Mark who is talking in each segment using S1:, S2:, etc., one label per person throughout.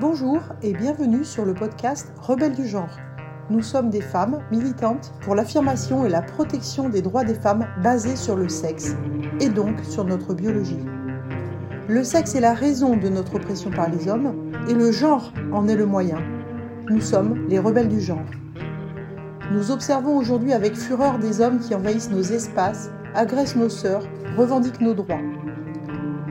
S1: Bonjour et bienvenue sur le podcast Rebelles du genre. Nous sommes des femmes militantes pour l'affirmation et la protection des droits des femmes basés sur le sexe et donc sur notre biologie. Le sexe est la raison de notre oppression par les hommes et le genre en est le moyen. Nous sommes les rebelles du genre. Nous observons aujourd'hui avec fureur des hommes qui envahissent nos espaces, agressent nos sœurs, revendiquent nos droits.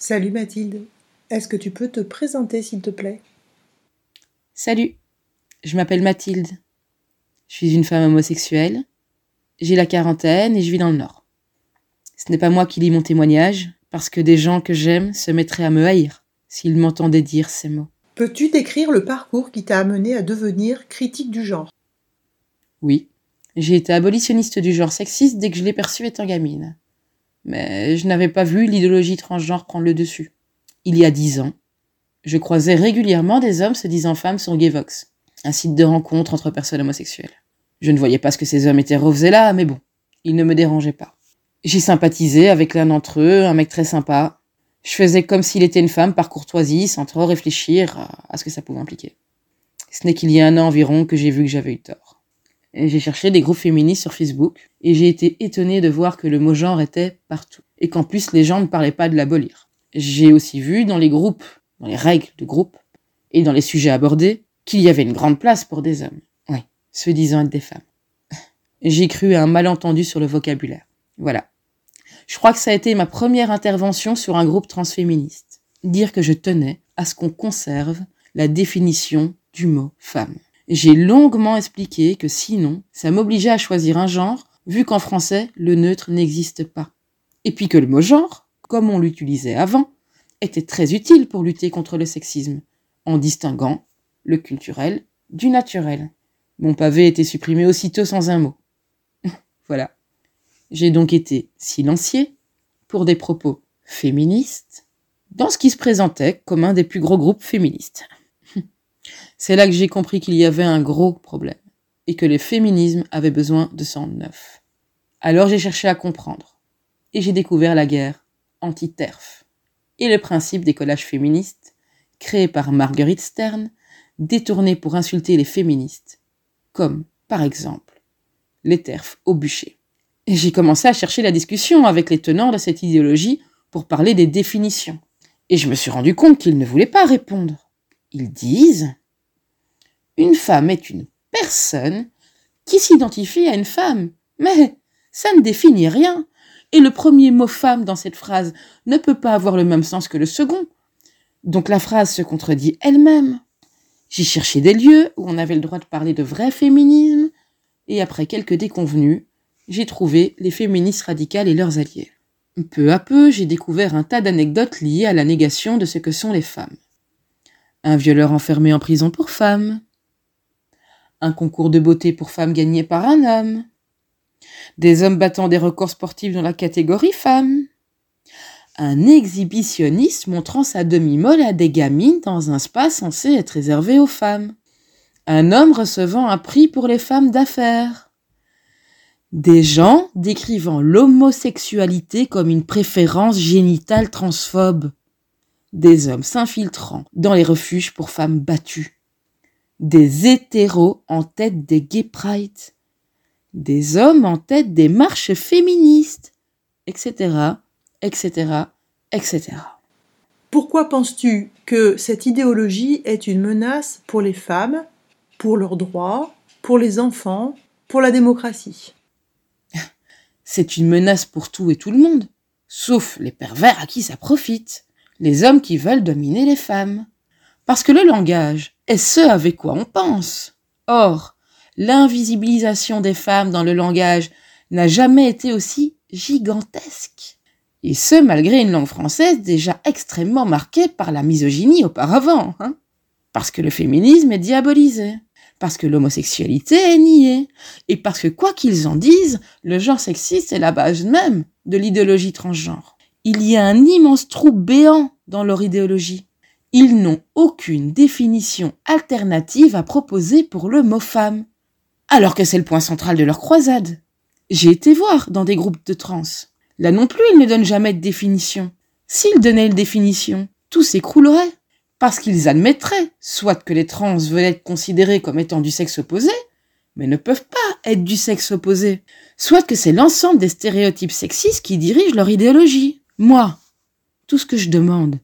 S1: Salut Mathilde, est-ce que tu peux te présenter s'il te plaît?
S2: Salut, je m'appelle Mathilde. Je suis une femme homosexuelle. J'ai la quarantaine et je vis dans le Nord. Ce n'est pas moi qui lis mon témoignage, parce que des gens que j'aime se mettraient à me haïr s'ils m'entendaient dire ces mots.
S1: Peux-tu décrire le parcours qui t'a amené à devenir critique du genre?
S2: Oui, j'ai été abolitionniste du genre sexiste dès que je l'ai perçu étant gamine mais je n'avais pas vu l'idéologie transgenre prendre le dessus. Il y a dix ans, je croisais régulièrement des hommes se disant femmes sur Gayvox, un site de rencontre entre personnes homosexuelles. Je ne voyais pas ce que ces hommes hétéros là, mais bon, ils ne me dérangeaient pas. J'ai sympathisé avec l'un d'entre eux, un mec très sympa. Je faisais comme s'il était une femme par courtoisie, sans trop réfléchir à ce que ça pouvait impliquer. Ce n'est qu'il y a un an environ que j'ai vu que j'avais eu tort. J'ai cherché des groupes féministes sur Facebook et j'ai été étonnée de voir que le mot genre était partout et qu'en plus les gens ne parlaient pas de l'abolir. J'ai aussi vu dans les groupes, dans les règles de groupe et dans les sujets abordés qu'il y avait une grande place pour des hommes. Oui, se disant être des femmes. J'ai cru à un malentendu sur le vocabulaire. Voilà. Je crois que ça a été ma première intervention sur un groupe transféministe. Dire que je tenais à ce qu'on conserve la définition du mot femme. J'ai longuement expliqué que sinon, ça m'obligeait à choisir un genre, vu qu'en français, le neutre n'existe pas. Et puis que le mot genre, comme on l'utilisait avant, était très utile pour lutter contre le sexisme, en distinguant le culturel du naturel. Mon pavé était supprimé aussitôt sans un mot. voilà. J'ai donc été silencié pour des propos féministes dans ce qui se présentait comme un des plus gros groupes féministes. C'est là que j'ai compris qu'il y avait un gros problème et que le féminisme avait besoin de sang neuf. Alors j'ai cherché à comprendre et j'ai découvert la guerre anti-TERF et le principe des collages féministes créé par Marguerite Stern, détourné pour insulter les féministes, comme par exemple les TERF au bûcher. Et j'ai commencé à chercher la discussion avec les tenants de cette idéologie pour parler des définitions. Et je me suis rendu compte qu'ils ne voulaient pas répondre. Ils disent une femme est une personne qui s'identifie à une femme. Mais ça ne définit rien. Et le premier mot femme dans cette phrase ne peut pas avoir le même sens que le second. Donc la phrase se contredit elle-même. J'ai cherché des lieux où on avait le droit de parler de vrai féminisme, et après quelques déconvenus, j'ai trouvé les féministes radicales et leurs alliés. Peu à peu, j'ai découvert un tas d'anecdotes liées à la négation de ce que sont les femmes. Un violeur enfermé en prison pour femmes, un concours de beauté pour femmes gagné par un homme, des hommes battant des records sportifs dans la catégorie femmes, un exhibitionniste montrant sa demi-molle à des gamines dans un spa censé être réservé aux femmes, un homme recevant un prix pour les femmes d'affaires, des gens décrivant l'homosexualité comme une préférence génitale transphobe, des hommes s'infiltrant dans les refuges pour femmes battues, des hétéros en tête des gay pride, des hommes en tête des marches féministes, etc., etc., etc.
S1: Pourquoi penses-tu que cette idéologie est une menace pour les femmes, pour leurs droits, pour les enfants, pour la démocratie?
S2: C'est une menace pour tout et tout le monde, sauf les pervers à qui ça profite, les hommes qui veulent dominer les femmes. Parce que le langage est ce avec quoi on pense. Or, l'invisibilisation des femmes dans le langage n'a jamais été aussi gigantesque. Et ce, malgré une langue française déjà extrêmement marquée par la misogynie auparavant. Hein parce que le féminisme est diabolisé, parce que l'homosexualité est niée, et parce que quoi qu'ils en disent, le genre sexiste est la base même de l'idéologie transgenre. Il y a un immense trou béant dans leur idéologie. Ils n'ont aucune définition alternative à proposer pour le mot femme, alors que c'est le point central de leur croisade. J'ai été voir dans des groupes de trans. Là non plus, ils ne donnent jamais de définition. S'ils donnaient une définition, tout s'écroulerait. Parce qu'ils admettraient, soit que les trans veulent être considérés comme étant du sexe opposé, mais ne peuvent pas être du sexe opposé. Soit que c'est l'ensemble des stéréotypes sexistes qui dirigent leur idéologie. Moi, tout ce que je demande,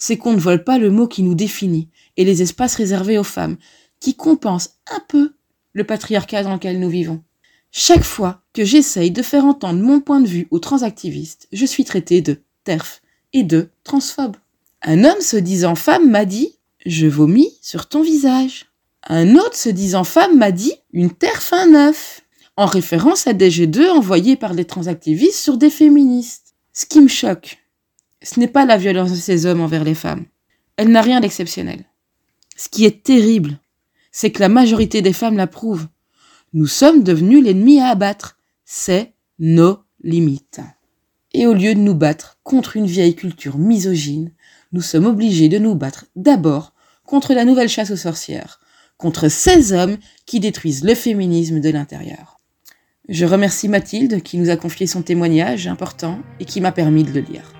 S2: c'est qu'on ne vole pas le mot qui nous définit et les espaces réservés aux femmes, qui compensent un peu le patriarcat dans lequel nous vivons. Chaque fois que j'essaye de faire entendre mon point de vue aux transactivistes, je suis traité de TERF et de transphobe. Un homme se disant femme m'a dit Je vomis sur ton visage. Un autre se disant femme m'a dit Une TERF un œuf, en référence à des G2 envoyés par des transactivistes sur des féministes. Ce qui me choque, ce n'est pas la violence de ces hommes envers les femmes. Elle n'a rien d'exceptionnel. Ce qui est terrible, c'est que la majorité des femmes l'approuvent. Nous sommes devenus l'ennemi à abattre. C'est nos limites. Et au lieu de nous battre contre une vieille culture misogyne, nous sommes obligés de nous battre d'abord contre la nouvelle chasse aux sorcières, contre ces hommes qui détruisent le féminisme de l'intérieur. Je remercie Mathilde qui nous a confié son témoignage important et qui m'a permis de le lire.